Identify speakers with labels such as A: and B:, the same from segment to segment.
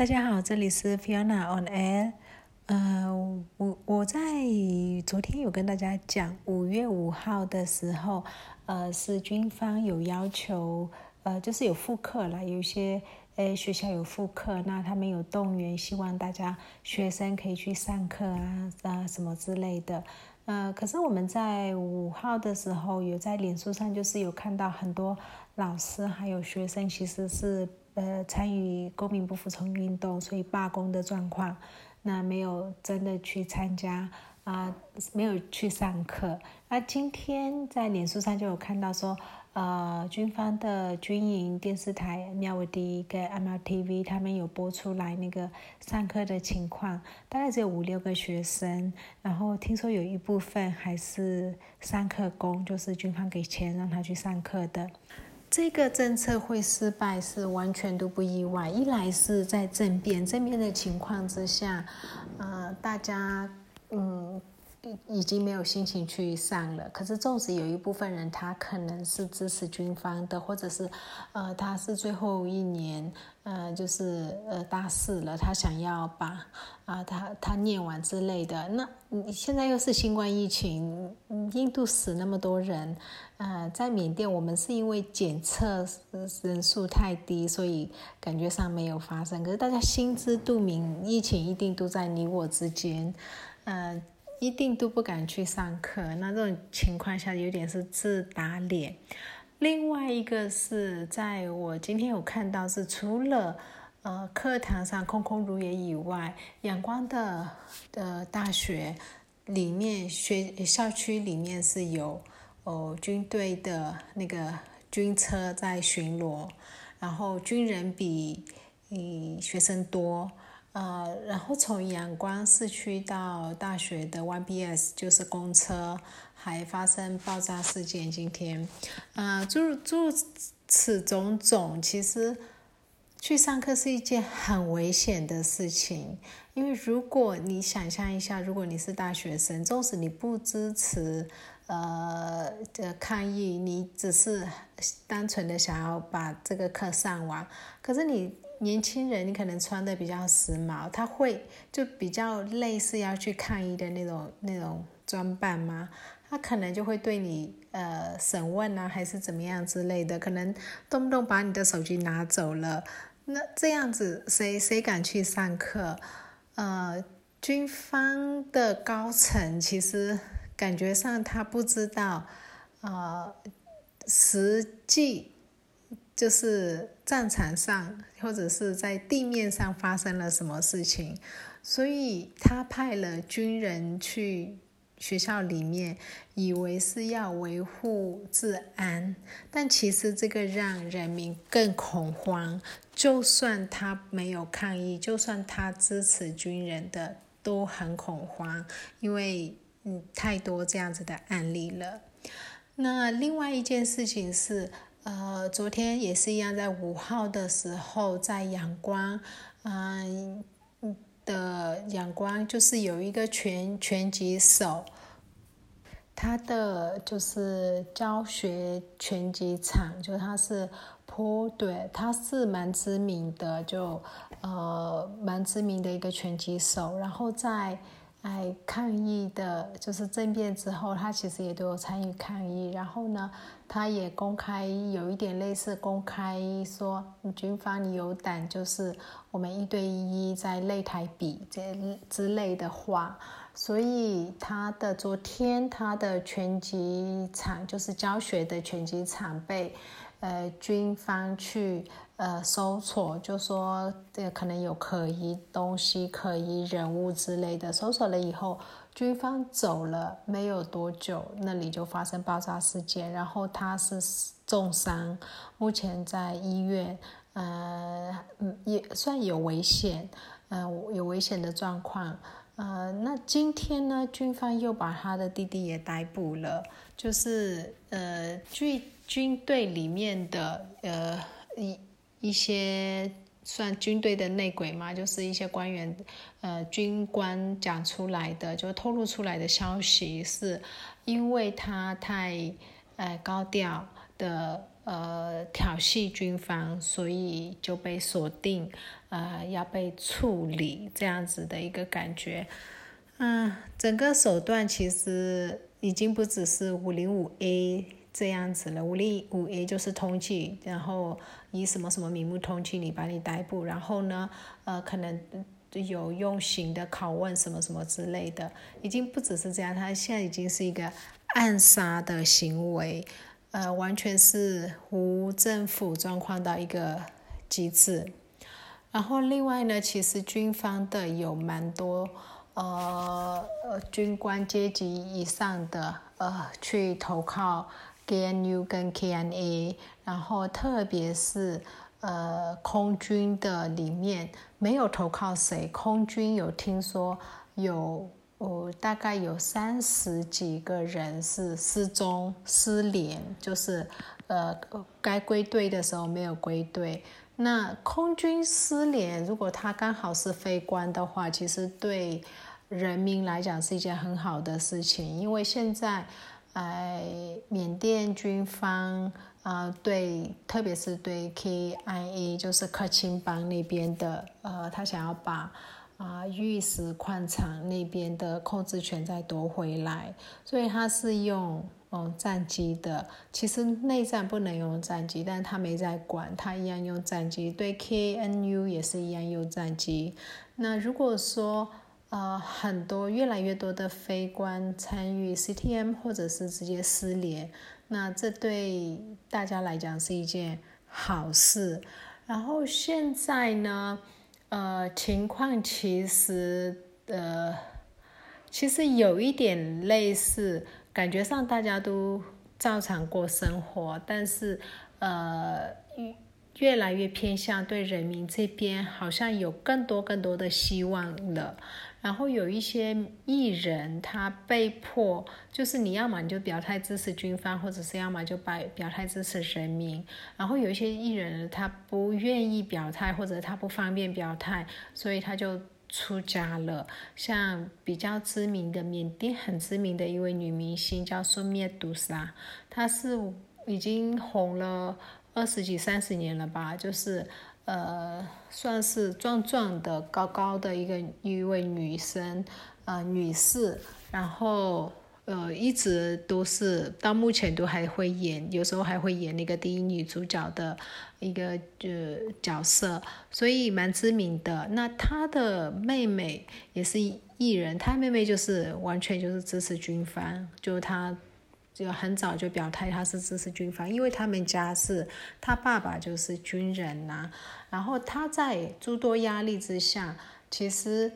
A: 大家好，这里是 Fiona on Air。呃，我我在昨天有跟大家讲，五月五号的时候，呃，是军方有要求，呃，就是有复课了，有一些呃学校有复课，那他们有动员，希望大家学生可以去上课啊啊什么之类的。呃，可是我们在五号的时候，有在脸书上就是有看到很多老师还有学生，其实是。呃，参与公民不服从运动，所以罢工的状况，那没有真的去参加啊，没有去上课。那今天在脸书上就有看到说，呃，军方的军营电视台妙维迪跟 MLTV 他们有播出来那个上课的情况，大概只有五六个学生，然后听说有一部分还是上课工，就是军方给钱让他去上课的。这个政策会失败是完全都不意外。一来是在政变，政变的情况之下，呃，大家嗯已经没有心情去上了。可是，纵使有一部分人他可能是支持军方的，或者是呃他是最后一年。呃，就是呃大四了，他想要把啊他他念完之类的。那现在又是新冠疫情，印度死那么多人，呃，在缅甸我们是因为检测人数太低，所以感觉上没有发生。可是大家心知肚明，疫情一定都在你我之间，呃，一定都不敢去上课。那这种情况下，有点是自打脸。另外一个是在我今天有看到是除了呃课堂上空空如也以外，阳光的的大学里面学校区里面是有哦军队的那个军车在巡逻，然后军人比嗯学生多。呃，然后从阳光市区到大学的 YBS 就是公车，还发生爆炸事件。今天，呃，诸诸此种种，其实去上课是一件很危险的事情。因为如果你想象一下，如果你是大学生，纵使你不支持呃的抗议，你只是单纯的想要把这个课上完，可是你。年轻人，你可能穿的比较时髦，他会就比较类似要去抗议的那种那种装扮吗？他可能就会对你呃审问啊，还是怎么样之类的，可能动不动把你的手机拿走了。那这样子，谁谁敢去上课？呃，军方的高层其实感觉上他不知道，呃，实际。就是战场上或者是在地面上发生了什么事情，所以他派了军人去学校里面，以为是要维护治安，但其实这个让人民更恐慌。就算他没有抗议，就算他支持军人的，都很恐慌，因为嗯太多这样子的案例了。那另外一件事情是。呃，昨天也是一样，在五号的时候，在阳光，嗯的阳光，就是有一个拳拳击手，他的就是教学拳击场，就他是颇对，他是蛮知名的，就呃蛮知名的一个拳击手，然后在。哎，抗议的，就是政变之后，他其实也都有参与抗议。然后呢，他也公开有一点类似公开说，军方你有胆，就是我们一对一在擂台比这之类的话。所以他的昨天，他的拳击场就是教学的拳击场被。呃，军方去呃搜索，就说这可能有可疑东西、可疑人物之类的。搜索了以后，军方走了没有多久，那里就发生爆炸事件，然后他是重伤，目前在医院，呃，也算有危险，呃，有危险的状况。呃，那今天呢，军方又把他的弟弟也逮捕了，就是呃，据。军队里面的呃一一些算军队的内鬼嘛，就是一些官员呃军官讲出来的，就透露出来的消息，是因为他太呃高调的呃挑衅军方，所以就被锁定，呃要被处理这样子的一个感觉。嗯，整个手段其实已经不只是五零五 A 这样子了，五零五 A 就是通缉，然后以什么什么名目通缉你，把你逮捕，然后呢，呃，可能有用刑的拷问什么什么之类的，已经不只是这样，他现在已经是一个暗杀的行为，呃，完全是无政府状况到一个极致。然后另外呢，其实军方的有蛮多。呃呃，军官阶级以上的呃，去投靠 KNU 跟 KNA，然后特别是呃空军的里面没有投靠谁，空军有听说有呃大概有三十几个人是失踪失联，就是呃该归队的时候没有归队。那空军失联，如果他刚好是飞官的话，其实对人民来讲是一件很好的事情，因为现在，哎，缅甸军方啊，对，特别是对 KIA，就是克钦邦那边的，呃，他想要把啊玉石矿场那边的控制权再夺回来，所以他是用。嗯，战机的其实内战不能用战机，但他没在管，他一样用战机。对 KNU 也是一样用战机。那如果说呃很多越来越多的非官参与 CTM 或者是直接失联，那这对大家来讲是一件好事。然后现在呢，呃情况其实呃其实有一点类似。感觉上大家都照常过生活，但是，呃，越来越偏向对人民这边好像有更多更多的希望了。然后有一些艺人他被迫，就是你要么你就表态支持军方，或者是要么就表表态支持人民。然后有一些艺人他不愿意表态，或者他不方便表态，所以他就。出家了，像比较知名的缅甸很知名的一位女明星叫孙灭杜莎，她是已经红了二十几三十年了吧，就是呃算是壮壮的高高的一个一位女生呃女士，然后。呃，一直都是到目前都还会演，有时候还会演那个第一女主角的一个呃角色，所以蛮知名的。那她的妹妹也是艺人，她妹妹就是完全就是支持军方，就是她就很早就表态他是支持军方，因为他们家是他爸爸就是军人呐，然后他在诸多压力之下，其实。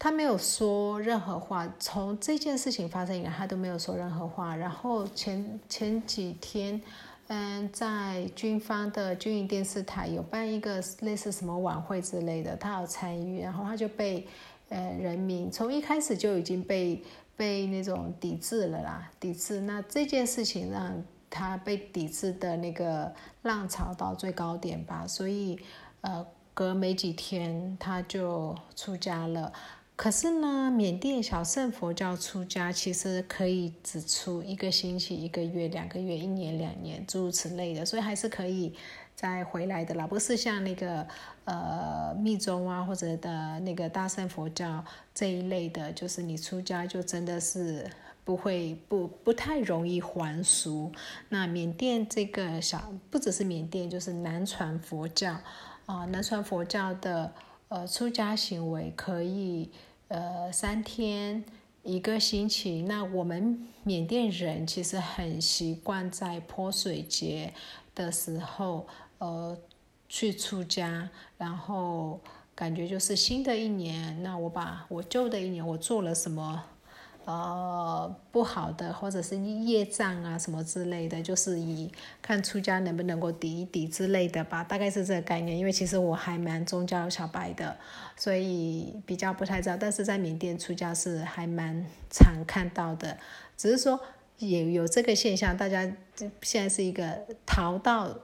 A: 他没有说任何话，从这件事情发生以来，他都没有说任何话。然后前前几天，嗯，在军方的军营电视台有办一个类似什么晚会之类的，他有参与，然后他就被呃人民从一开始就已经被被那种抵制了啦，抵制。那这件事情让他被抵制的那个浪潮到最高点吧，所以呃隔没几天他就出家了。可是呢，缅甸小圣佛教出家其实可以只出一个星期、一个月、两个月、一年、两年，诸如此类的，所以还是可以再回来的啦。不是像那个呃密宗啊，或者的那个大圣佛教这一类的，就是你出家就真的是不会不不太容易还俗。那缅甸这个小不只是缅甸，就是南传佛教啊，南传佛教的呃出家行为可以。呃，三天一个星期，那我们缅甸人其实很习惯在泼水节的时候，呃，去出家，然后感觉就是新的一年，那我把我旧的一年我做了什么。呃，不好的，或者是业障啊什么之类的，就是以看出家能不能够抵一抵之类的吧，大概是这个概念。因为其实我还蛮宗教小白的，所以比较不太知道。但是在缅甸出家是还蛮常看到的，只是说也有这个现象，大家现在是一个逃到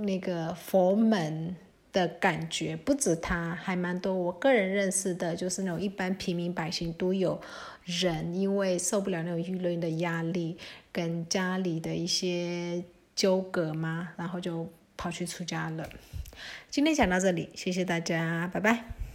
A: 那个佛门。的感觉不止他，还蛮多。我个人认识的，就是那种一般平民百姓都有人，因为受不了那种舆论的压力，跟家里的一些纠葛嘛？然后就跑去出家了。今天讲到这里，谢谢大家，拜拜。